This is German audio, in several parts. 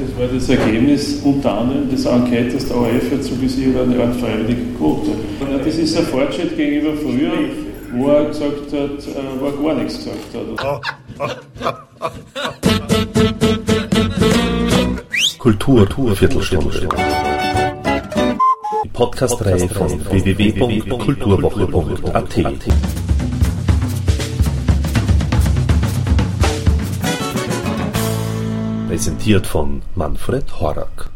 Das war das Ergebnis unter anderem des Enquetes der ORF hat suggestiv eine Art freiwillige Quote. Das ist ein Fortschritt gegenüber früher, wo er gesagt hat, äh, wo er gar nichts gesagt hat. Kultur, Kultur Viertelstunde. Die Podcast-Reihe von www.kulturwoche.at. Präsentiert von Manfred Horak.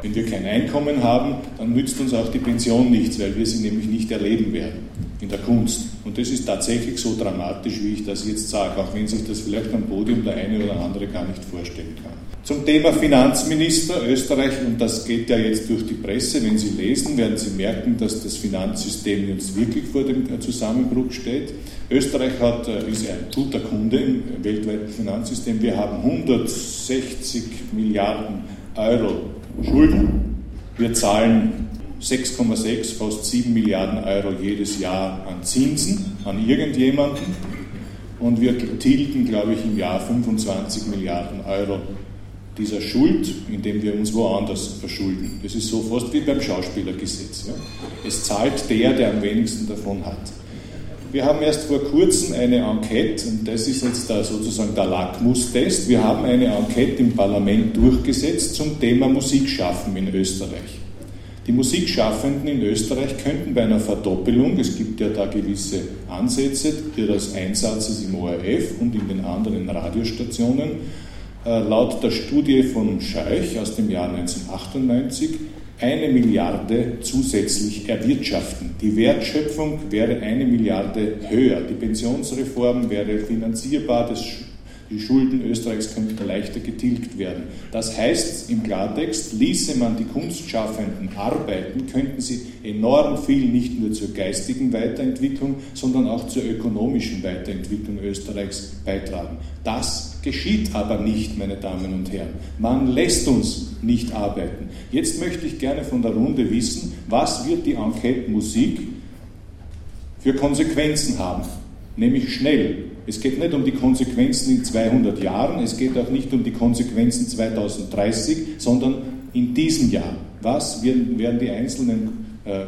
Wenn wir kein Einkommen haben, dann nützt uns auch die Pension nichts, weil wir sie nämlich nicht erleben werden in der Kunst. Und das ist tatsächlich so dramatisch, wie ich das jetzt sage, auch wenn sich das vielleicht am Podium der eine oder andere gar nicht vorstellen kann. Zum Thema Finanzminister Österreich, und das geht ja jetzt durch die Presse, wenn Sie lesen, werden Sie merken, dass das Finanzsystem jetzt wirklich vor dem Zusammenbruch steht. Österreich hat, äh, ist ein guter Kunde im weltweiten Finanzsystem. Wir haben 160 Milliarden Euro Schulden. Wir zahlen 6,6, fast 7 Milliarden Euro jedes Jahr an Zinsen an irgendjemanden. Und wir tilgen, glaube ich, im Jahr 25 Milliarden Euro dieser Schuld, indem wir uns woanders verschulden. Das ist so fast wie beim Schauspielergesetz. Ja? Es zahlt der, der am wenigsten davon hat. Wir haben erst vor kurzem eine Enquete, und das ist jetzt da sozusagen der Lackmustest, wir haben eine Enquete im Parlament durchgesetzt zum Thema Musikschaffen in Österreich. Die Musikschaffenden in Österreich könnten bei einer Verdoppelung, es gibt ja da gewisse Ansätze ihres Einsatzes im ORF und in den anderen Radiostationen, äh, laut der Studie von Scheich aus dem Jahr 1998 eine Milliarde zusätzlich erwirtschaften. Die Wertschöpfung wäre eine Milliarde höher. Die Pensionsreform wäre finanzierbar, das die Schulden Österreichs könnten leichter getilgt werden. Das heißt im Klartext, ließe man die Kunstschaffenden arbeiten, könnten sie enorm viel nicht nur zur geistigen Weiterentwicklung, sondern auch zur ökonomischen Weiterentwicklung Österreichs beitragen. Das geschieht aber nicht, meine Damen und Herren. Man lässt uns nicht arbeiten. Jetzt möchte ich gerne von der Runde wissen, was wird die Enquete Musik für Konsequenzen haben? Nämlich schnell. Es geht nicht um die Konsequenzen in 200 Jahren, es geht auch nicht um die Konsequenzen 2030, sondern in diesem Jahr. Was werden, die einzelnen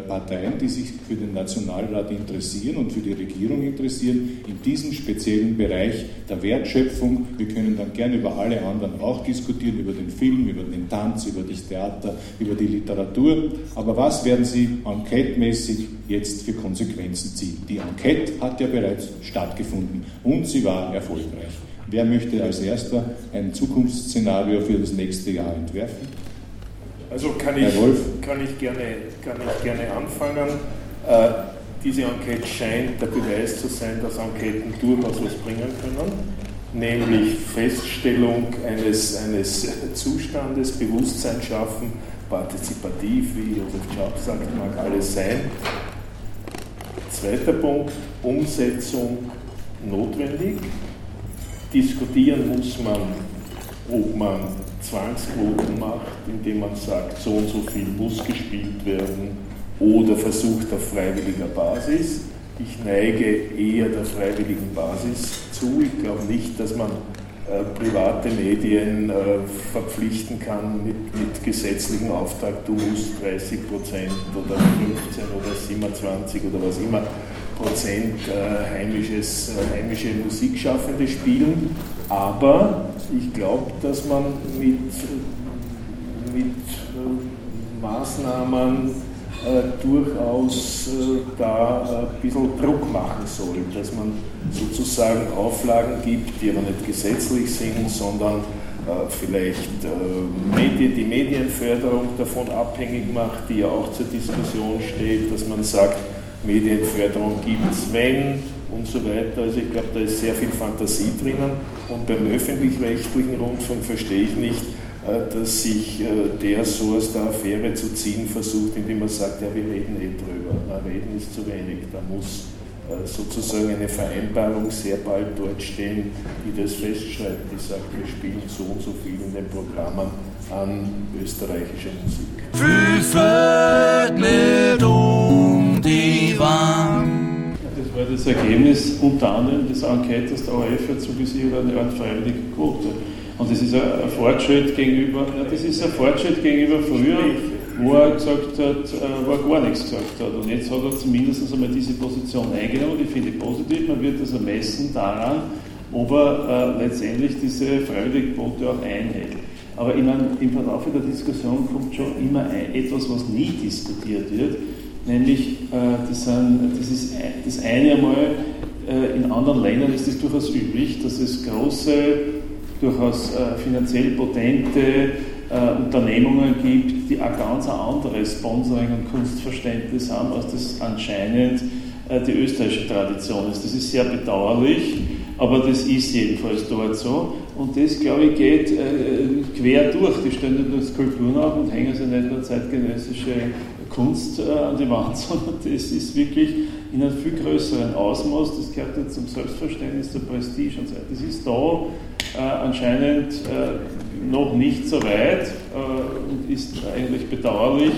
Parteien, die sich für den Nationalrat interessieren und für die Regierung interessieren, in diesem speziellen Bereich der Wertschöpfung. Wir können dann gerne über alle anderen auch diskutieren, über den Film, über den Tanz, über das Theater, über die Literatur. Aber was werden Sie enquete-mäßig jetzt für Konsequenzen ziehen? Die Enquete hat ja bereits stattgefunden und sie war erfolgreich. Wer möchte als erster ein Zukunftsszenario für das nächste Jahr entwerfen? Also kann ich, kann ich, gerne, kann ich gerne anfangen. Äh, diese Enquete scheint der Beweis zu sein, dass Enqueten durchaus was bringen können, nämlich Feststellung eines, eines Zustandes, Bewusstsein schaffen, partizipativ, wie Josef Schaub sagt, mag alles sein. Zweiter Punkt, Umsetzung notwendig. Diskutieren muss man, ob man Zwangsquoten macht, indem man sagt, so und so viel muss gespielt werden oder versucht auf freiwilliger Basis. Ich neige eher der freiwilligen Basis zu. Ich glaube nicht, dass man äh, private Medien äh, verpflichten kann mit, mit gesetzlichem Auftrag, du musst 30 Prozent oder 15 oder 27 oder was immer Prozent äh, heimisches, äh, heimische Musikschaffende spielen. Aber ich glaube, dass man mit, mit äh, Maßnahmen äh, durchaus äh, da ein bisschen Druck machen soll, dass man sozusagen Auflagen gibt, die aber nicht gesetzlich sind, sondern äh, vielleicht äh, Medien, die Medienförderung davon abhängig macht, die ja auch zur Diskussion steht, dass man sagt, Medienförderung gibt es, wenn und so weiter. Also ich glaube, da ist sehr viel Fantasie drinnen. Und beim öffentlich-rechtlichen Rundfunk verstehe ich nicht, äh, dass sich äh, der so aus der Affäre zu ziehen versucht, indem er sagt, ja, wir reden eh drüber. Na, reden ist zu wenig. Da muss äh, sozusagen eine Vereinbarung sehr bald dort stehen, die das festschreibt, die sagt, wir spielen so und so viel in den Programmen an österreichischer Musik. Das Ergebnis unter anderem des Enquetes der ORF hat suggestiv eine Art freiwillige Quote. Und das ist ein Fortschritt gegenüber, ja, das ist ein Fortschritt gegenüber früher, wo er gesagt hat, äh, wo er gar nichts gesagt hat. Und jetzt hat er zumindest einmal diese Position eingenommen, die finde ich positiv. Man wird das ermessen daran, ob er äh, letztendlich diese Freiwilligquote auch einhält. Aber ich meine, im Verlauf der Diskussion kommt schon immer ein, etwas, was nie diskutiert wird, nämlich äh, das, sind, das ist das eine einmal, äh, in anderen Ländern ist es durchaus üblich, dass es große, durchaus äh, finanziell potente äh, Unternehmungen gibt, die ein ganz anderes Sponsoring und Kunstverständnis haben, als das anscheinend äh, die österreichische Tradition ist. Das ist sehr bedauerlich aber das ist jedenfalls dort so. Und das, glaube ich, geht äh, quer durch. Die stellen nicht nur Skulpturen auf und hängen sie nicht nur zeitgenössische Kunst äh, an die Wand, sondern das ist wirklich in einem viel größeren Ausmaß. Das gehört ja zum Selbstverständnis der Prestige und so weiter. Das ist da äh, anscheinend äh, noch nicht so weit äh, und ist eigentlich bedauerlich.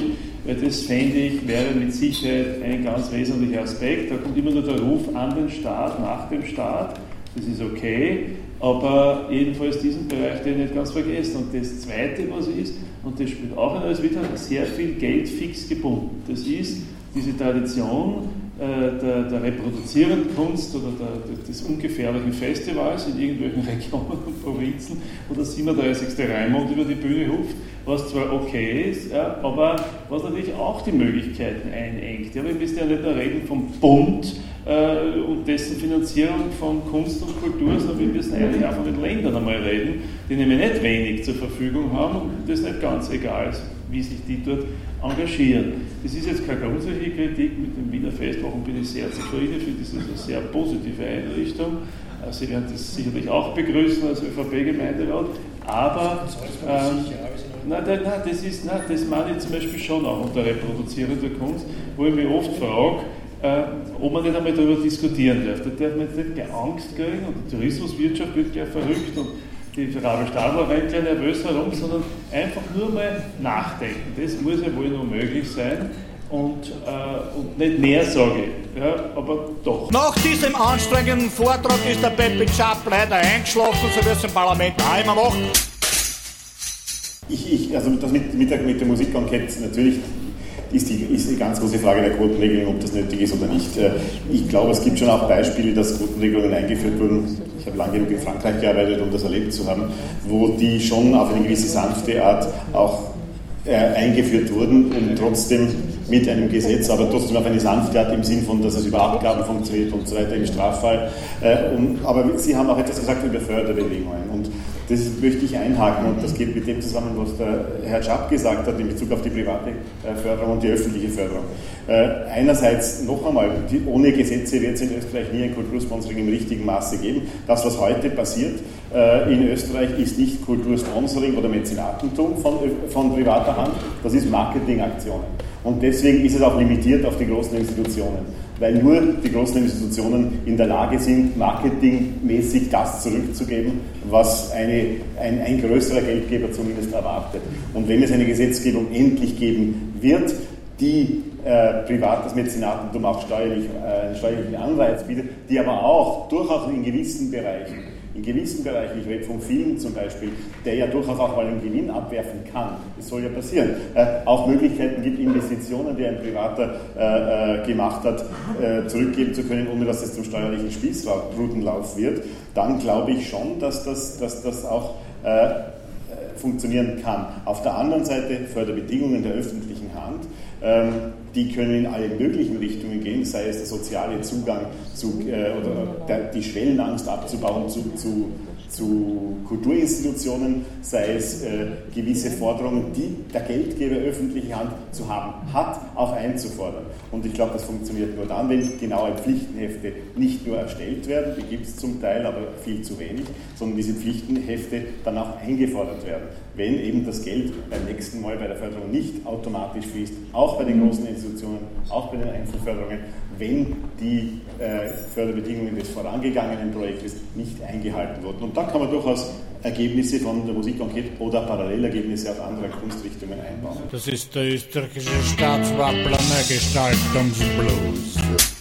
Weil das fände ich, wäre mit Sicherheit ein ganz wesentlicher Aspekt. Da kommt immer nur der Ruf an den Staat, nach dem Staat das ist okay, aber jedenfalls diesen Bereich den nicht ganz vergessen. Und das Zweite, was ist, und das spielt auch eine, ist wieder sehr viel Geld fix gebunden. Das ist diese Tradition äh, der, der reproduzierenden Kunst oder der, des ungefährlichen Festivals in irgendwelchen Regionen und Provinzen, wo der 37. Raimund über die Bühne ruft, was zwar okay ist, ja, aber was natürlich auch die Möglichkeiten einengt. Ja, wir müssen ja nicht nur reden vom Bund, äh, und dessen Finanzierung von Kunst und Kultur, sondern wir müssen eigentlich auch von den Ländern einmal reden, die nämlich nicht wenig zur Verfügung haben und das nicht ganz egal ist, wie sich die dort engagieren. Das ist jetzt keine grundsätzliche Kritik, mit dem Wiener Festwochen bin ich sehr zufrieden, ich finde das ist eine sehr positive Einrichtung. Äh, Sie werden das sicherlich auch begrüßen als ÖVP-Gemeinderat, aber ähm, nein, nein, nein, das, ist, nein, das meine ich zum Beispiel schon auch unter reproduzierender Kunst, wo ich mich oft frage, äh, ob man nicht einmal darüber diskutieren darf. Da darf man jetzt nicht gleich Angst kriegen und die Tourismuswirtschaft wird gleich verrückt und die Rabe Stadler rennt gleich nervös herum, sondern einfach nur mal nachdenken. Das muss ja wohl noch möglich sein. Und, äh, und nicht mehr sage ich, ja, aber doch. Nach diesem anstrengenden Vortrag ist der Pepe Schapp leider eingeschlafen, so wie es im Parlament auch immer macht. Ich, ich, also das mit, mit, der, mit der Musikenquete natürlich ist die, ist die ganz große Frage der Quotenregelung, ob das nötig ist oder nicht. Äh, ich glaube, es gibt schon auch Beispiele, dass Quotenregelungen eingeführt wurden. Ich habe lange genug in Frankreich gearbeitet, um das erlebt zu haben, wo die schon auf eine gewisse sanfte Art auch äh, eingeführt wurden und trotzdem mit einem Gesetz, aber trotzdem auf eine sanfte Art im Sinn von, dass es über Abgaben funktioniert und so weiter im Straffall. Äh, und, aber Sie haben auch etwas gesagt über Förderbedingungen und das möchte ich einhaken und das geht mit dem zusammen, was der Herr Schapp gesagt hat in Bezug auf die private äh, Förderung und die öffentliche Förderung. Äh, einerseits noch einmal, ohne Gesetze wird es in Österreich nie ein Kultursponsoring im richtigen Maße geben. Das, was heute passiert äh, in Österreich, ist nicht Kultursponsoring oder Mäzenatentum von, von privater Hand, das ist Marketingaktionen. Und deswegen ist es auch limitiert auf die großen Institutionen weil nur die großen Institutionen in der Lage sind, marketingmäßig das zurückzugeben, was eine, ein, ein größerer Geldgeber zumindest erwartet. Und wenn es eine Gesetzgebung endlich geben wird, die äh, privates Mäzenatentum auch steuerlich, äh, einen steuerlichen Anreiz bietet, die aber auch durchaus in gewissen Bereichen in gewissen Bereichen, ich rede vom Film zum Beispiel, der ja durchaus auch mal einen Gewinn abwerfen kann, das soll ja passieren, äh, auch Möglichkeiten gibt, Investitionen, die ein Privater äh, äh, gemacht hat, äh, zurückgeben zu können, ohne dass es zum steuerlichen Spießrutenlauf wird, dann glaube ich schon, dass das, dass das auch funktionieren kann. Auf der anderen Seite Förderbedingungen der öffentlichen Hand ähm, die können in alle möglichen Richtungen gehen, sei es der soziale Zugang zu, äh, oder der, die Schwellenangst abzubauen zu, zu, zu Kulturinstitutionen, sei es äh, gewisse Forderungen, die der Geldgeber öffentliche Hand zu haben hat, auch einzufordern. Und ich glaube, das funktioniert nur dann, wenn genaue Pflichtenhefte nicht nur erstellt werden, die gibt es zum Teil, aber viel zu wenig, sondern diese Pflichtenhefte dann auch eingefordert werden. Wenn eben das Geld beim nächsten Mal bei der Förderung nicht automatisch fließt, auch bei den großen Institutionen, auch bei den Einzelförderungen, wenn die äh, Förderbedingungen des vorangegangenen Projektes nicht eingehalten wurden. Und da kann man durchaus Ergebnisse von der Musikenquete oder Parallelergebnisse aus anderen Kunstrichtungen einbauen. Das ist der österreichische Staatswappler Gestaltungsblues.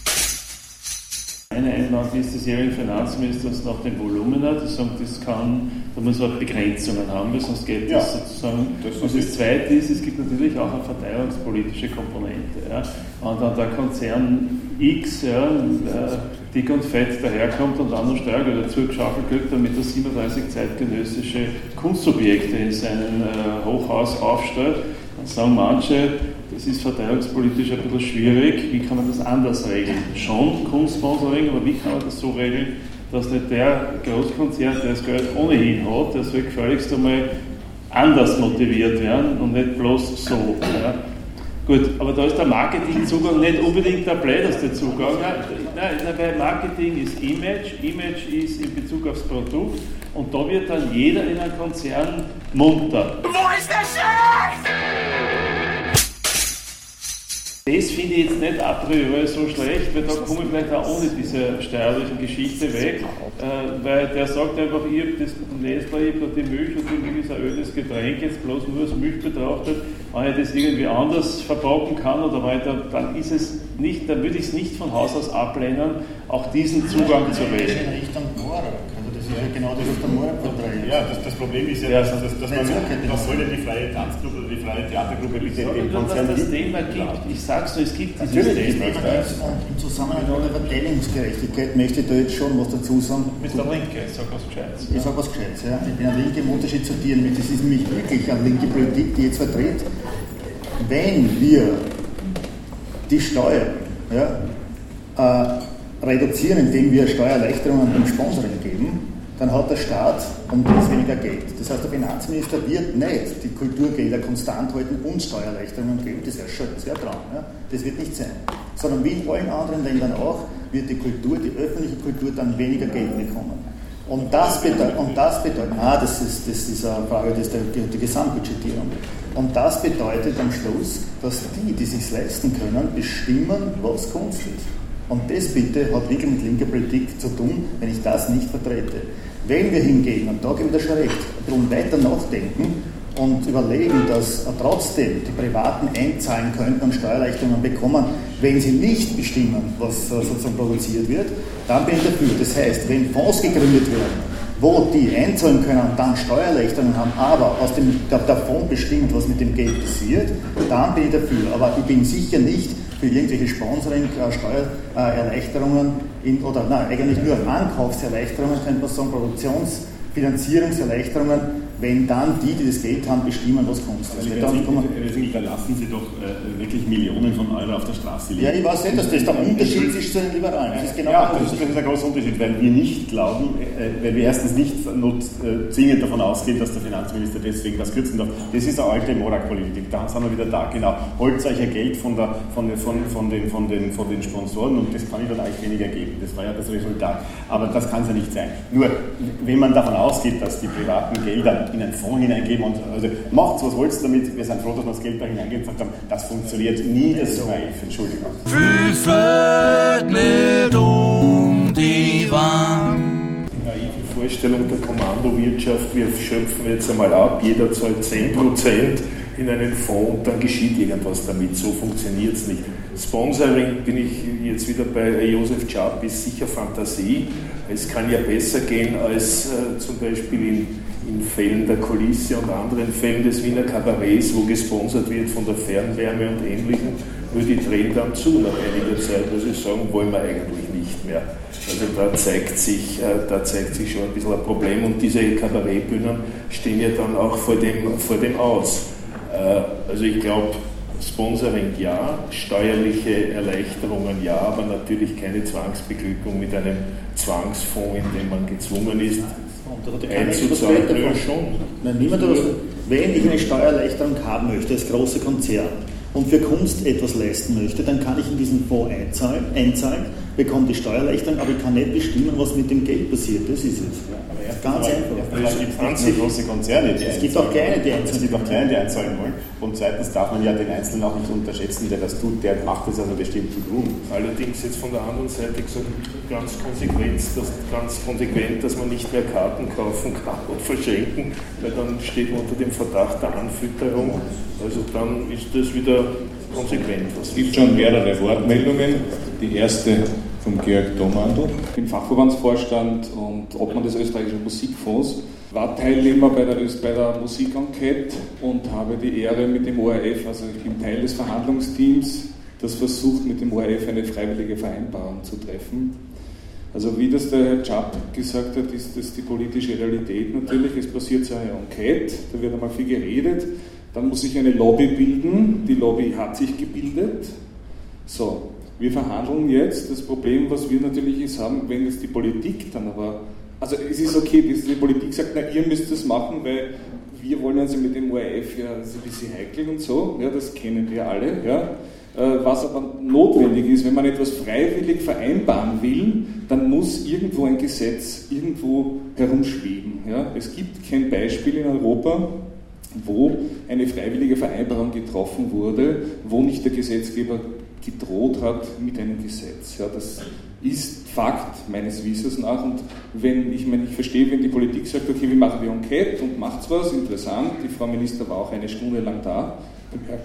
Eine Einwand ist des jährigen Finanzministers nach dem Volumina, die sagen, das kann, da muss man Begrenzungen haben, weil sonst geht das ja, sozusagen. Das und das Zweite ist, es gibt natürlich auch eine verteidigungspolitische Komponente. Ja. Und dann der Konzern X, ja, äh, dick und fett daherkommt und dann noch Steuergelder zugeschaufelt kriegt, damit er 37 zeitgenössische Kunstobjekte in seinem äh, Hochhaus aufstellt, dann sagen manche, das ist verteidigungspolitisch ein bisschen schwierig. Wie kann man das anders regeln? Schon Kunstsponsoring, aber wie kann man das so regeln, dass nicht der Großkonzern, der das Geld ohnehin hat, der soll gefälligst einmal anders motiviert werden und nicht bloß so. Ja. Gut, aber da ist der Marketingzugang nicht unbedingt der blödeste Zugang. Nein, weil Marketing ist Image, Image ist in Bezug aufs Produkt und da wird dann jeder in einem Konzern munter. Wo ist der Chef? Das finde ich jetzt nicht a priori so schlecht, weil da komme ich vielleicht auch ohne diese steuerlichen Geschichte weg, äh, weil der sagt einfach, ich habe das Nestle, ich habe die Milch und die Milch ist ein ödes Getränk, jetzt bloß nur als Milch betrachtet, wenn ich das irgendwie anders verpacken kann oder weiter, dann ist es nicht, dann würde ich es nicht von Haus aus ablehnen, auch diesen Zugang zu wählen. Richtung ja, genau das ist der Mordvertrag. Ja, das, das, Problem ist ja, dass, dass, dass man, was soll denn die freie Tanzgruppe oder die freie Theatergruppe bitte dem Konzern das Thema gibt. Ich sag's nur, es gibt dieses Natürlich, Thema. Im Zusammenhang mit der Verteilungsgerechtigkeit möchte ich da jetzt schon was dazu sagen. Mr. Linke, sag was Gescheites. Ich sag was Gescheites, ja. Ich bin ein Linke im Unterschied zu dir. Das ist nämlich wirklich eine linke Politik, die jetzt vertritt. Wenn wir die Steuer ja, äh, reduzieren, indem wir Steuererleichterungen beim Sponsoring geben, dann hat der Staat um das weniger Geld. Das heißt, der Finanzminister wird nicht die Kulturgelder konstant halten und Steuererleichterungen geben, das wäre schon, das wäre Traum. Ja? Das wird nicht sein. Sondern wie in allen anderen Ländern auch, wird die Kultur, die öffentliche Kultur dann weniger Geld bekommen. Und das bedeutet, und das bedeutet ah, das ist, das ist eine Frage das der, der Gesamtbudgetierung. Und das bedeutet am Schluss, dass die, die sich leisten können, bestimmen, was Kunst ist. Und das bitte hat wirklich mit linker Politik zu tun, wenn ich das nicht vertrete. Wenn wir hingehen, und da gebe ich dir schon recht, darum weiter nachdenken und überlegen, dass trotzdem die Privaten einzahlen könnten und Steuerleistungen bekommen, wenn sie nicht bestimmen, was äh, sozusagen produziert wird, dann bin ich dafür. Das heißt, wenn Fonds gegründet werden, wo die einzahlen können und dann Steuerleistungen haben, aber aus dem, der, der Fonds bestimmt, was mit dem Geld passiert, dann bin ich dafür. Aber ich bin sicher nicht für irgendwelche Sponsoring, äh, Steuererleichterungen in, oder nein, eigentlich nur Ankaufserleichterungen, könnte man sagen, Produktionsfinanzierungserleichterungen wenn dann die, die das Geld haben, bestimmen, was Kunst ist. Also da lassen Sie doch äh, wirklich Millionen von Euro auf der Straße liegen. Ja, ich weiß nicht, dass das der Unterschied ist zu den Liberalen. Das ist genau ja, das ist, das ist ein großer Unterschied, weil wir nicht glauben, äh, weil wir erstens nicht not, äh, zwingend davon ausgehen, dass der Finanzminister deswegen was kürzen darf. Das ist eine alte Morak-Politik. Da sind wir wieder da. Genau. Holt euch ein Geld von, der, von, den, von, von, den, von, den, von den Sponsoren und das kann ich dann euch weniger geben. Das war ja das Resultat. Aber das kann es ja nicht sein. Nur, wenn man davon ausgeht, dass die privaten Gelder in einen Fonds hineingeben und also macht was wollt damit. Wir sind froh, dass wir das Geld da hineingeben gesagt haben. Das funktioniert nie, das ist naiv. Entschuldigung. Füße mit um die Wand. Naive Vorstellung der Kommandowirtschaft, wir schöpfen jetzt einmal ab, jeder zahlt 10% in einen Fonds und dann geschieht irgendwas damit. So funktioniert es nicht. Sponsoring bin ich jetzt wieder bei Josef Czap, ist sicher Fantasie. Es kann ja besser gehen als äh, zum Beispiel in in Fällen der Kulisse und anderen Fällen des Wiener Kabarets, wo gesponsert wird von der Fernwärme und Ähnlichem, nur die drehen dann zu nach einiger Zeit, weil sie sagen, wollen wir eigentlich nicht mehr. Also da zeigt sich, äh, da zeigt sich schon ein bisschen ein Problem und diese Kabarettbühnen stehen ja dann auch vor dem, vor dem aus. Äh, also ich glaube, Sponsoring ja, steuerliche Erleichterungen ja, aber natürlich keine Zwangsbeglückung mit einem Zwangsfonds, in dem man gezwungen ist, und da hat ja keiner etwas davon. schon. Nein, niemand hat Wenn ich eine Steuererleichterung haben möchte als großer Konzern und für Kunst etwas leisten möchte, dann kann ich in diesen Fonds einzahlen, einzahlen bekomme die Steuererleichterung, aber ich kann nicht bestimmen, was mit dem Geld passiert. Das ist es. Ganz einfach. Es gibt nicht große Konzerne, die Es gibt auch kleine, die einzahlen. Es gibt auch kleine, die einzahlen wollen. Und zweitens darf man ja den Einzelnen auch nicht unterschätzen, der das tut, der macht das aus einem bestimmten Grund. Allerdings jetzt von der anderen Seite gesagt, ganz konsequent, dass, ganz konsequent, dass man nicht mehr Karten kaufen kann und verschenken, weil dann steht man unter dem Verdacht der Anfütterung. Also dann ist das wieder konsequent. Es gibt schon mehrere Wortmeldungen. Die erste vom Georg Domandl. Ich bin Fachverbandsvorstand und Obmann des österreichischen Musikfonds, war Teilnehmer bei der, bei der Musikenquete und habe die Ehre mit dem ORF, also ich bin Teil des Verhandlungsteams, das versucht mit dem ORF eine freiwillige Vereinbarung zu treffen. Also wie das der Herr Chapp gesagt hat, ist das die politische Realität natürlich. Es passiert so eine Enquete, da wird einmal viel geredet, dann muss sich eine Lobby bilden, die Lobby hat sich gebildet. So, wir verhandeln jetzt. Das Problem, was wir natürlich ist haben, wenn jetzt die Politik dann aber, also es ist okay, die Politik sagt, na ihr müsst das machen, weil wir wollen uns mit dem ORF ja ein bisschen heikel und so, ja, das kennen wir alle, ja. Äh, was aber notwendig ist, wenn man etwas freiwillig vereinbaren will, dann muss irgendwo ein Gesetz irgendwo herumschweben. Ja. Es gibt kein Beispiel in Europa, wo eine freiwillige Vereinbarung getroffen wurde, wo nicht der Gesetzgeber gedroht hat mit einem Gesetz. Ja, das ist Fakt meines Wissens nach. Und wenn, ich meine, ich verstehe, wenn die Politik sagt, okay, wir machen die Enquete und macht's was, interessant, die Frau Minister war auch eine Stunde lang da,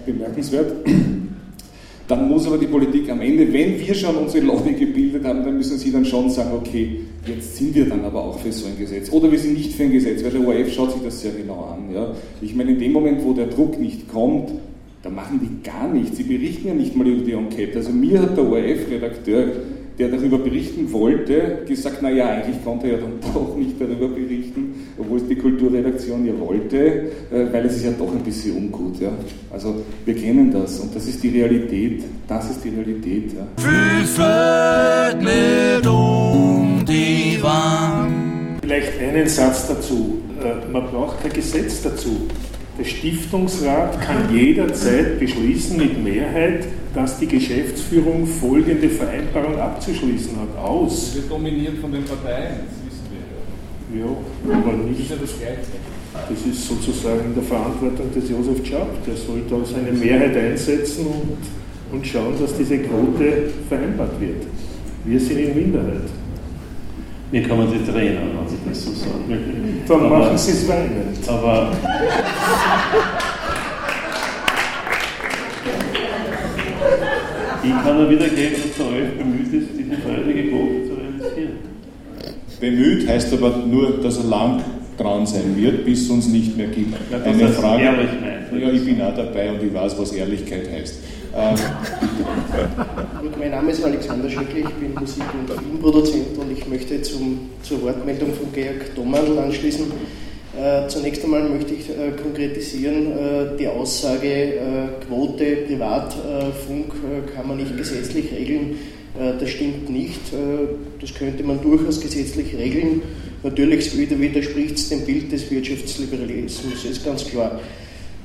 bemerkenswert. Dann muss aber die Politik am Ende, wenn wir schon unsere Lobby gebildet haben, dann müssen sie dann schon sagen, okay, jetzt sind wir dann aber auch für so ein Gesetz. Oder wir sind nicht für ein Gesetz, weil der ORF schaut sich das sehr genau an. Ja. Ich meine, in dem Moment, wo der Druck nicht kommt, da machen die gar nichts. Sie berichten ja nicht mal über die Enquete. Also mir hat der ORF-Redakteur, der darüber berichten wollte, gesagt, naja, eigentlich konnte er ja dann doch nicht darüber berichten, obwohl es die Kulturredaktion ja wollte, äh, weil es ist ja doch ein bisschen ungut. Ja. Also wir kennen das und das ist die Realität. Das ist die Realität. Ja. mit um die Wand. Vielleicht einen Satz dazu. Äh, man braucht kein Gesetz dazu. Der Stiftungsrat kann jederzeit beschließen mit Mehrheit, dass die Geschäftsführung folgende Vereinbarung abzuschließen hat. Aus. Das wird dominiert von den Parteien, das wissen wir ja. Ja, aber nicht. Das ist ja das Gleiche. Das ist sozusagen in der Verantwortung des Josef Schaub. Der soll da seine Mehrheit einsetzen und, und schauen, dass diese Quote vereinbart wird. Wir sind in Minderheit. Mir kann man sich drehen, wenn Sie das so sagen. Dann aber, machen Sie es weinend. Aber. ich kann nur wiedergeben, dass der Rolf bemüht ist, diese freiwillige Quote zu realisieren. Bemüht heißt aber nur, dass er lang dran sein wird, bis es uns nicht mehr gibt. Ja, Eine Frage. Ja, ich bin auch dabei und ich weiß, was Ehrlichkeit heißt. Ähm, Gut, mein Name ist Alexander Schöckli, ich bin Musik- und Filmproduzent und ich möchte zum, zur Wortmeldung von Georg Domandl anschließen. Äh, zunächst einmal möchte ich äh, konkretisieren, äh, die Aussage, äh, Quote Privatfunk äh, kann man nicht gesetzlich regeln. Äh, das stimmt nicht. das könnte man durchaus gesetzlich regeln. Natürlich widerspricht es dem Bild des Wirtschaftsliberalismus, ist ganz klar.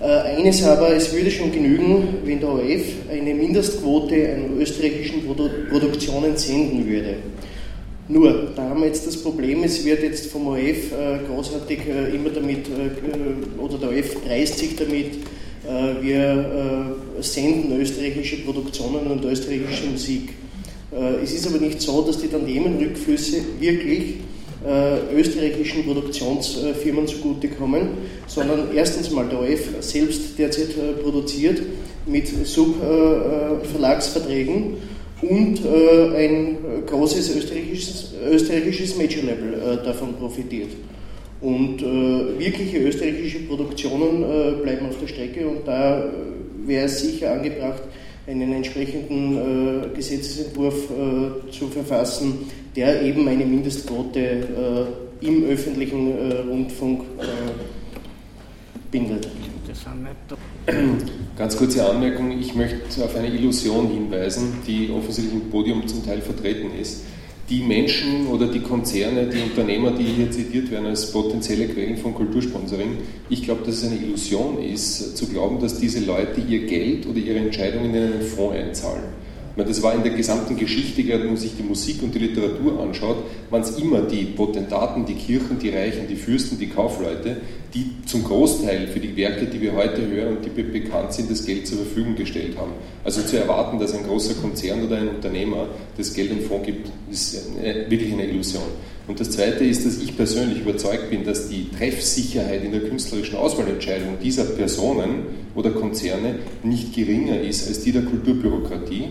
Äh, eines aber, es würde schon genügen, wenn der ORF eine Mindestquote an österreichischen Produ Produktionen senden würde. Nur, da haben wir jetzt das Problem, es wird jetzt vom ORF äh, großartig äh, immer damit, äh, oder der ORF preist sich damit, äh, wir äh, senden österreichische Produktionen und österreichische Musik. es ist aber nicht so, dass die Tandemrückflüsse wirklich äh, österreichischen Produktionsfirmen zugutekommen, sondern erstens mal der OF selbst derzeit äh, produziert mit Subverlagsverträgen und äh, ein großes österreichisches, österreichisches Major-Label äh, davon profitiert. Und äh, wirkliche österreichische Produktionen bleiben auf der Strecke und da wäre es sicher angebracht, einen entsprechenden äh, Gesetzesentwurf äh, zu verfassen, der eben eine Mindestquote äh, im öffentlichen äh, Rundfunk äh, bindet. Ganz kurze Anmerkung, ich möchte auf eine Illusion hinweisen, die offensichtlich im Podium zum Teil vertreten ist die Menschen oder die Konzerne, die Unternehmer, die hier zitiert werden als potenzielle Quellen von Kultursponsoring, ich glaube, dass es eine Illusion ist, zu glauben, dass diese Leute ihr Geld oder ihre Entscheidungen in einen Fonds einzahlen. Meine, das war in der gesamten Geschichte, wenn man sich die Musik und die Literatur anschaut, waren es immer die Potentaten, die Kirchen, die Reichen, die Fürsten, die Kaufleute, die zum Großteil für die Werke, die wir heute hören und die bekannt sind, das Geld zur Verfügung gestellt haben. Also zu erwarten, dass ein großer Konzern oder ein Unternehmer das Geld im Fonds gibt, ist wirklich eine Illusion. Und das Zweite ist, dass ich persönlich überzeugt bin, dass die Treffsicherheit in der künstlerischen Auswahlentscheidung dieser Personen oder Konzerne nicht geringer ist als die der Kulturbürokratie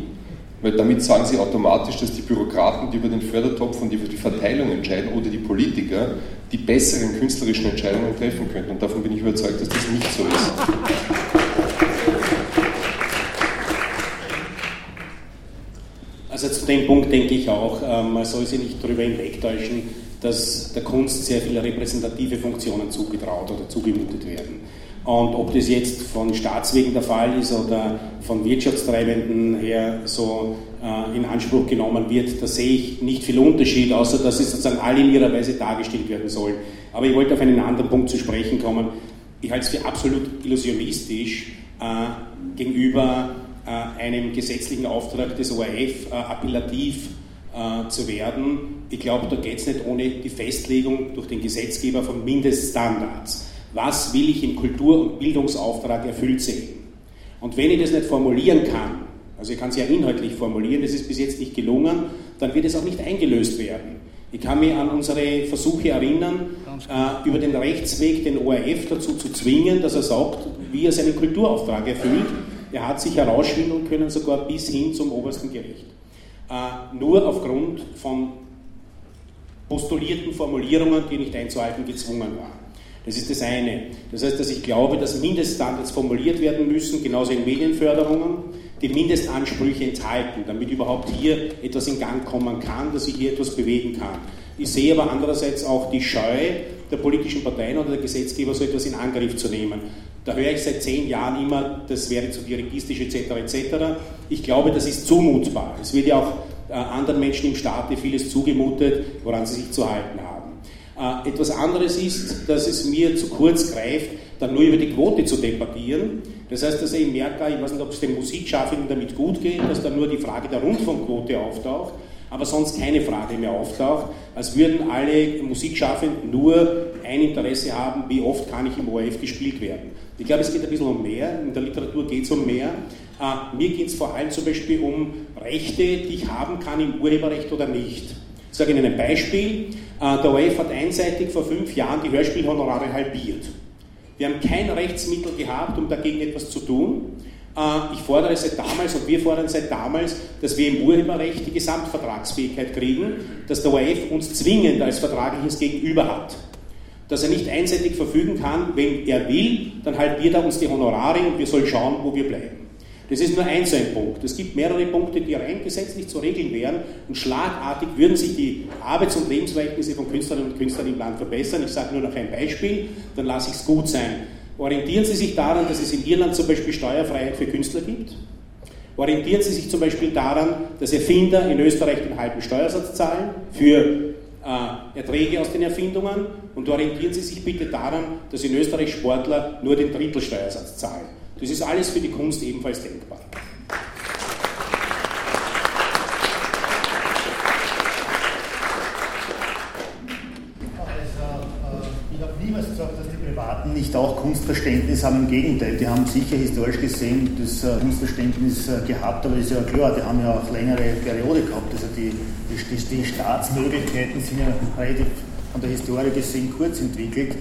Weil damit sagen sie automatisch, dass die Bürokraten, die über den Fördertopf und über die Verteilung entscheiden, oder die Politiker, die besseren künstlerischen Entscheidungen treffen könnten. Und davon bin ich überzeugt, dass das nicht so ist. Also zu dem Punkt denke ich auch, ähm, man soll sich nicht darüber hinwegtäuschen, dass der Kunst sehr viele repräsentative Funktionen zugetraut oder zugemutet werden. Und ob das jetzt von Staatswegen der Fall ist oder von Wirtschaftstreibenden her so äh, in Anspruch genommen wird, da sehe ich nicht viel Unterschied, außer dass sie sozusagen alle in ihrer Weise dargestellt werden sollen. Aber ich wollte auf einen anderen Punkt zu sprechen kommen. Ich halte es für absolut illusionistisch, äh, gegenüber äh, einem gesetzlichen Auftrag des ORF äh, appellativ äh, zu werden. Ich glaube, da geht es nicht ohne die Festlegung durch den Gesetzgeber von Mindeststandards was will ich im Kultur- und Bildungsauftrag erfüllt sehen. Und wenn ich das nicht formulieren kann, also ich kann es ja inhaltlich formulieren, das ist bis jetzt nicht gelungen, dann wird es auch nicht eingelöst werden. Ich kann mich an unsere Versuche erinnern, äh, über den Rechtsweg den ORF dazu zu zwingen, dass er sagt, wie er seinen Kulturauftrag erfüllt. Er hat sich herausschwindeln können, sogar bis hin zum obersten Gericht. Äh, nur aufgrund von postulierten Formulierungen, die nicht einzuhalten gezwungen waren. Das ist das eine. Das heißt, dass ich glaube, dass Mindeststandards formuliert werden müssen, genauso in Medienförderungen, die Mindestansprüche enthalten, damit überhaupt hier etwas in Gang kommen kann, dass sich hier etwas bewegen kann. Ich sehe aber andererseits auch die Scheu der politischen Parteien oder der Gesetzgeber, so etwas in Angriff zu nehmen. Da höre ich seit zehn Jahren immer, das wäre zu dirigistisch etc. etc. Ich glaube, das ist zumutbar. Es wird ja auch äh, anderen Menschen im Staate vieles zugemutet, woran sie sich zu halten haben. Äh, etwas anderes ist, dass es mir zu kurz greift, dann nur über die Quote zu debattieren. Das heißt, dass ich merke, ich weiß nicht, ob es den Musikschaffenden damit gut geht, dass dann nur die Frage der Rundfunkquote auftaucht, aber sonst keine Frage mehr auftaucht, als würden alle Musikschaffenden nur ein Interesse haben, wie oft kann ich im ORF gespielt werden. Ich glaube, es geht ein bisschen um mehr, in der Literatur geht es um mehr. Äh, mir geht es vor allem zum Beispiel um Rechte, die ich haben kann im Urheberrecht oder nicht. Ich sage Ihnen ein Beispiel. Äh, der ORF hat einseitig vor fünf Jahren die Hörspielhonorare halbiert. Wir haben kein Rechtsmittel gehabt, um dagegen etwas zu tun. Äh, ich fordere seit damals und wir fordern seit damals, dass wir im Urheberrecht die Gesamtvertragsfähigkeit kriegen, dass der ORF uns zwingend als vertragliches Gegenüber hat. Dass er nicht einseitig verfügen kann, wenn er will, dann halbiert er uns die Honorare und wir sollen schauen, wo wir bleiben. Das ist nur ein so ein Punkt. Es gibt mehrere Punkte, die rein gesetzlich zu regeln wären und schlagartig würden sich die Arbeits- und Lebensverhältnisse von Künstlerinnen und Künstlern im Land verbessern. Ich sage nur noch ein Beispiel, dann lasse ich es gut sein. Orientieren Sie sich daran, dass es in Irland zum Beispiel Steuerfreiheit für Künstler gibt? Orientieren Sie sich zum Beispiel daran, dass Erfinder in Österreich den halben Steuersatz zahlen für äh, Erträge aus den Erfindungen? Und orientieren Sie sich bitte daran, dass in Österreich Sportler nur den Drittelsteuersatz zahlen. Das ist alles für die Kunst ebenfalls denkbar. Ich habe niemals gesagt, dass die Privaten nicht auch Kunstverständnis haben. Im Gegenteil, die haben sicher historisch gesehen das äh, Kunstverständnis äh, gehabt, aber ist ja klar, die haben ja auch längere Periode gehabt. Also die, die, die Staatsmöglichkeiten sind ja relativ von der Historie gesehen kurz entwickelt.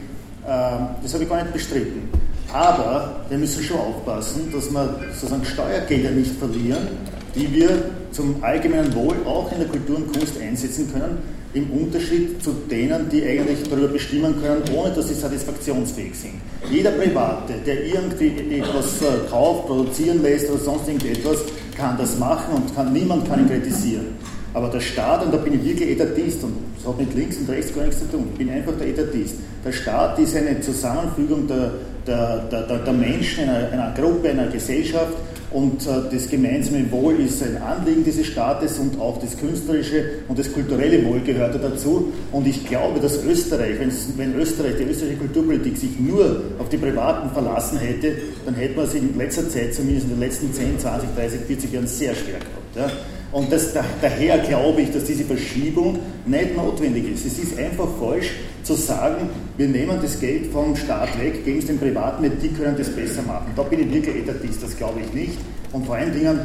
Ähm, das habe ich gar nicht bestritten. Aber wir müssen schon aufpassen, dass wir sozusagen Steuergelder nicht verlieren, die wir zum allgemeinen Wohl auch in der Kultur und Kunst einsetzen können, im Unterschied zu denen, die eigentlich darüber bestimmen können, ohne dass sie satisfaktionsfähig sind. Jeder Private, der irgendwie etwas äh, kauft, produzieren lässt oder sonst irgendetwas, kann das machen und kann, niemand kann ihn kritisieren. Aber der Staat, und da bin ich wirklich Etatist, und das hat mit links und rechts gar nichts zu tun, ich bin einfach der Etatist. Der Staat ist eine Zusammenfügung der, der, der, der Menschen, einer, einer, Gruppe, einer Gesellschaft, und äh, das gemeinsame Wohl ist ein Anliegen dieses Staates und auch das künstlerische und das kulturelle Wohl gehört dazu. Und ich glaube, dass Österreich, wenn Österreich, die österreichische Kulturpolitik sich nur auf die Privaten verlassen hätte, dann hätte man es in letzter Zeit, zumindest in den letzten 10, 20, 30, 40 Jahren sehr schwer gehabt. Ja. Und das, daher glaube ich, dass diese Verschiebung nicht notwendig ist. Es ist einfach falsch zu sagen, wir nehmen das Geld vom Staat weg, geben es den Privaten, die können das besser machen. Da bin ich wirklich Etatist, das glaube ich nicht. Und vor allen Dingen,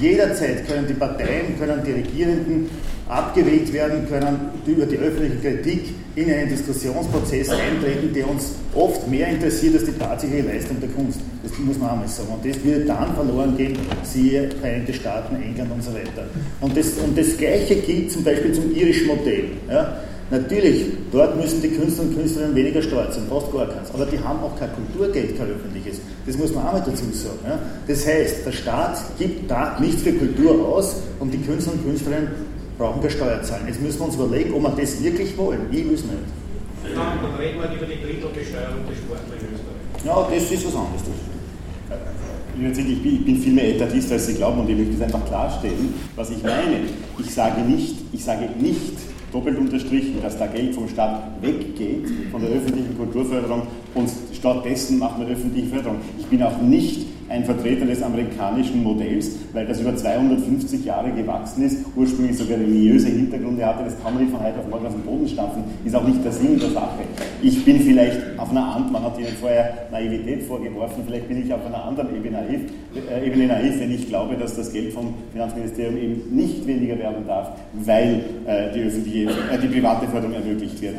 jederzeit können die Parteien, können die Regierenden abgewählt werden, können über die öffentliche Kritik in einen Diskussionsprozess eintreten, der uns oft mehr interessiert als die tatsächliche Leistung der Kunst. Das muss man auch mal sagen. Und das würde dann verloren gehen, siehe Vereinigte Staaten, England und so weiter. Und das, und das Gleiche gilt zum Beispiel zum irischen Modell. Ja? Natürlich, dort müssen die Künstler und Künstlerinnen weniger stolz sein, fast gar keins. Aber die haben auch kein Kulturgeld, kein öffentliches. Das muss man auch mal dazu sagen. Ja? Das heißt, der Staat gibt da nichts für Kultur aus und die Künstler und Künstlerinnen brauchen keine Steuer zahlen. Jetzt müssen wir uns überlegen, ob wir das wirklich wollen. Ich will es nicht. Dann reden wir über die Drittelbesteuerung der Sportler in Österreich. Ja, das ist was anderes. Ich bin, ich bin viel mehr Etatist, als Sie glauben, und ich möchte das einfach klarstellen, was ich meine. Ich sage nicht, ich sage nicht, doppelt unterstrichen, dass da Geld vom Staat weggeht, von der öffentlichen Kulturförderung, und stattdessen macht man öffentliche Förderung. Ich bin auch nicht ein Vertreter des amerikanischen Modells, weil das über 250 Jahre gewachsen ist, ursprünglich sogar religiöse Hintergründe hatte, das kann man nicht von heute auf morgen aus dem Boden stampfen, ist auch nicht der Sinn der Sache. Ich bin vielleicht auf einer anderen, man hat Ihnen vorher Naivität vorgeworfen, vielleicht bin ich auf einer anderen Ebene naiv, äh, Ebene naiv, wenn ich glaube, dass das Geld vom Finanzministerium eben nicht weniger werden darf, weil äh, die, öffentliche, äh, die private Förderung ermöglicht wird.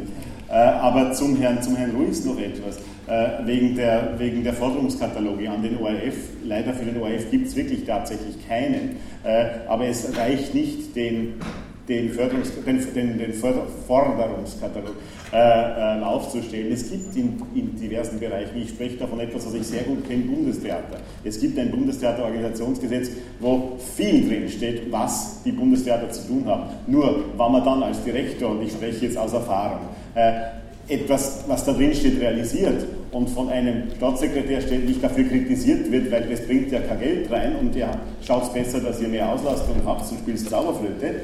Äh, aber zum Herrn, zum Herrn Ruiz noch etwas. Äh, wegen, der, wegen der Forderungskataloge an den ORF. Leider für den ORF gibt es wirklich tatsächlich keinen. Äh, aber es reicht nicht, den, den, Förderungs, den, den, den Forderungskatalog äh, äh, aufzustellen. Es gibt in, in, diversen Bereichen, ich spreche davon etwas, was ich sehr gut kenne, Bundestheater. Es gibt ein Bundestheaterorganisationsgesetz, wo viel drinsteht, was die Bundestheater zu tun haben. Nur, wenn man dann als Direktor, und ich spreche jetzt aus Erfahrung, äh, etwas, was da drin steht, realisiert und von einem Staatssekretär ständig dafür kritisiert wird, weil das bringt ja kein Geld rein und ihr schaut es besser, dass ihr mehr Auslastung habt und spielt Zauberflöte,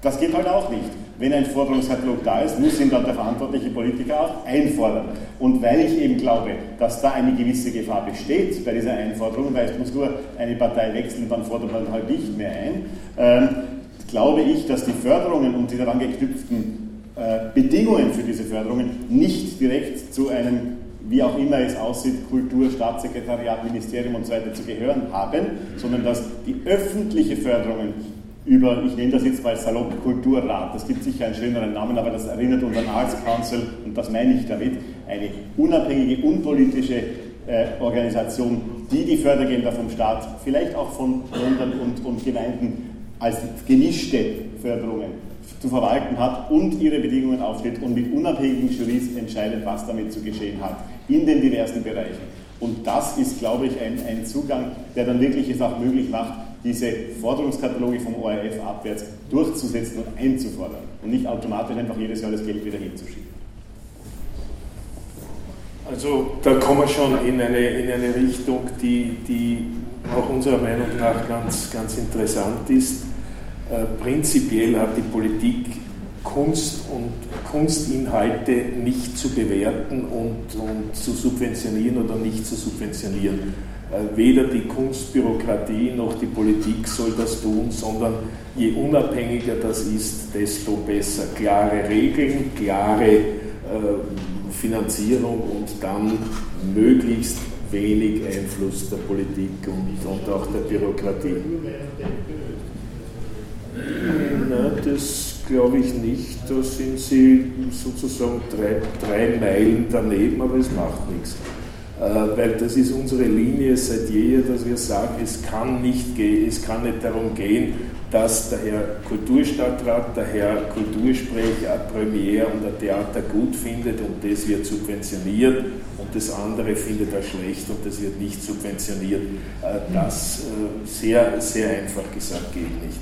das geht halt auch nicht. Wenn ein Forderungskatalog da ist, muss ihn dann der verantwortliche Politiker auch einfordern. Und weil ich eben glaube, dass da eine gewisse Gefahr besteht bei dieser Einforderung, weil es muss nur eine Partei wechseln, dann fordert man halt nicht mehr ein, ähm, glaube ich, dass die Förderungen und die daran geknüpften Bedingungen für diese Förderungen nicht direkt zu einem, wie auch immer es aussieht, Kultur, Staatssekretariat, Ministerium und so weiter zu gehören haben, sondern dass die öffentliche Förderungen über, ich nenne das jetzt mal salopp Kulturrat, das gibt sicher einen schöneren Namen, aber das erinnert uns an Arts Council und das meine ich damit, eine unabhängige, unpolitische äh, Organisation, die die Fördergelder vom Staat, vielleicht auch von Ländern und, und Gemeinden als gemischte Förderungen zu verwalten hat und ihre Bedingungen aufsteht und mit unabhängigen Juries entscheidet, was damit zu geschehen hat, in den diversen Bereichen. Und das ist, glaube ich, ein, ein Zugang, der dann wirklich es auch möglich macht, diese Forderungskataloge vom ORF abwärts durchzusetzen und einzufordern und nicht automatisch einfach jedes Jahr das Geld wieder hinzuschieben. Also da kommen wir schon in eine, in eine Richtung, die, die auch unserer Meinung nach ganz, ganz interessant ist. Äh, prinzipiell hat die Politik Kunst und Kunstinhalte nicht zu bewerten und, und zu subventionieren oder nicht zu subventionieren. Äh, weder die Kunstbürokratie noch die Politik soll das tun, sondern je unabhängiger das ist, desto besser. Klare Regeln, klare äh, Finanzierung und dann möglichst wenig Einfluss der Politik und, und auch der Bürokratie. Nein, das glaube ich nicht. Da sind Sie sozusagen drei, drei Meilen daneben, aber es macht nichts. Äh, weil das ist unsere Linie seit jeher, dass wir sagen, es kann nicht gehen, es kann nicht darum gehen, dass der Herr Kulturstadtrat, der Herr Kultursprecher eine Premiere und ein Theater gut findet und das wird subventioniert und das andere findet er schlecht und das wird nicht subventioniert. Äh, das äh, sehr, sehr einfach gesagt geht nicht.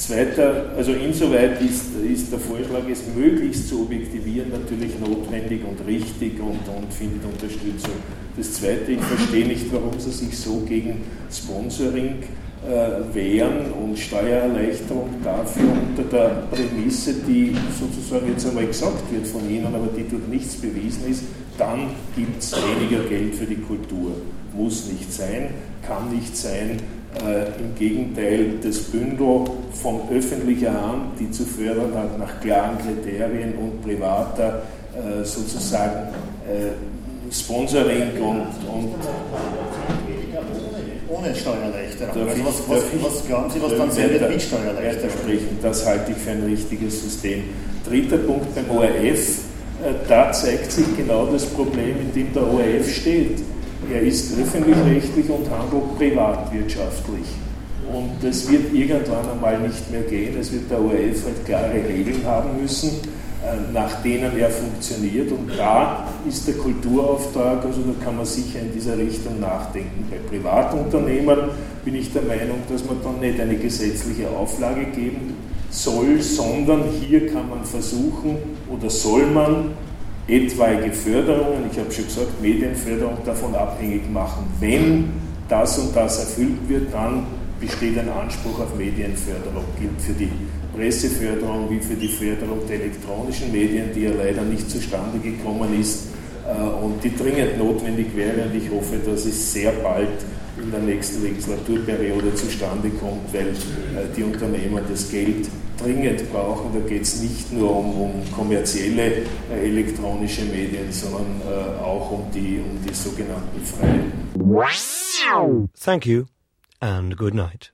Zweiter, also insoweit ist, ist der Vorschlag, es möglichst zu objektivieren, natürlich notwendig und richtig und, und findet Unterstützung. Das Zweite, ich verstehe nicht, warum sie sich so gegen Sponsoring äh, wehren und Steuererleichterung dafür unter der Prämisse, die sozusagen jetzt einmal gesagt wird von Ihnen, aber die durch nichts bewiesen ist, dann gibt es weniger Geld für die Kultur. Muss nicht sein, kann nicht sein, äh, Im Gegenteil, das Bündel von öffentlicher Hand, die zu fördern hat, nach klaren Kriterien und privater äh, sozusagen äh, Sponsoring und, und ohne Steuererleichterung. Also was, was, was, glauben Sie, was dann wird mit Steuererleichterung? Das halte ich für ein richtiges System. Dritter Punkt beim ORF. Äh, da zeigt sich genau das Problem, in dem der ORF steht. Er ist öffentlich-rechtlich und handelt privatwirtschaftlich. Und das wird irgendwann einmal nicht mehr gehen. Es wird der ORF halt klare Regeln haben müssen, äh, nach denen er funktioniert. Und da ist der Kulturauftrag, also da kann man sicher in dieser Richtung nachdenken. Bei Privatunternehmen bin ich der Meinung, dass man dann nicht eine gesetzliche Auflage geben soll, sondern hier kann man versuchen oder soll man etwaige Förderungen, ich habe schon gesagt, Medienförderung davon abhängig machen. Wenn das und das erfüllt wird, dann besteht ein Anspruch auf Medienförderung, gilt für die Presseförderung wie für die Förderung der elektronischen Medien, die ja leider nicht zustande gekommen ist äh, und die dringend notwendig wäre. Und ich hoffe, dass es sehr bald in der nächsten Legislaturperiode zustande kommt, weil äh, die Unternehmen das Geld dringend brauchen. Da geht es nicht nur um, um kommerzielle äh, elektronische Medien, sondern äh, auch um die, um die sogenannten freien. Thank you and good night.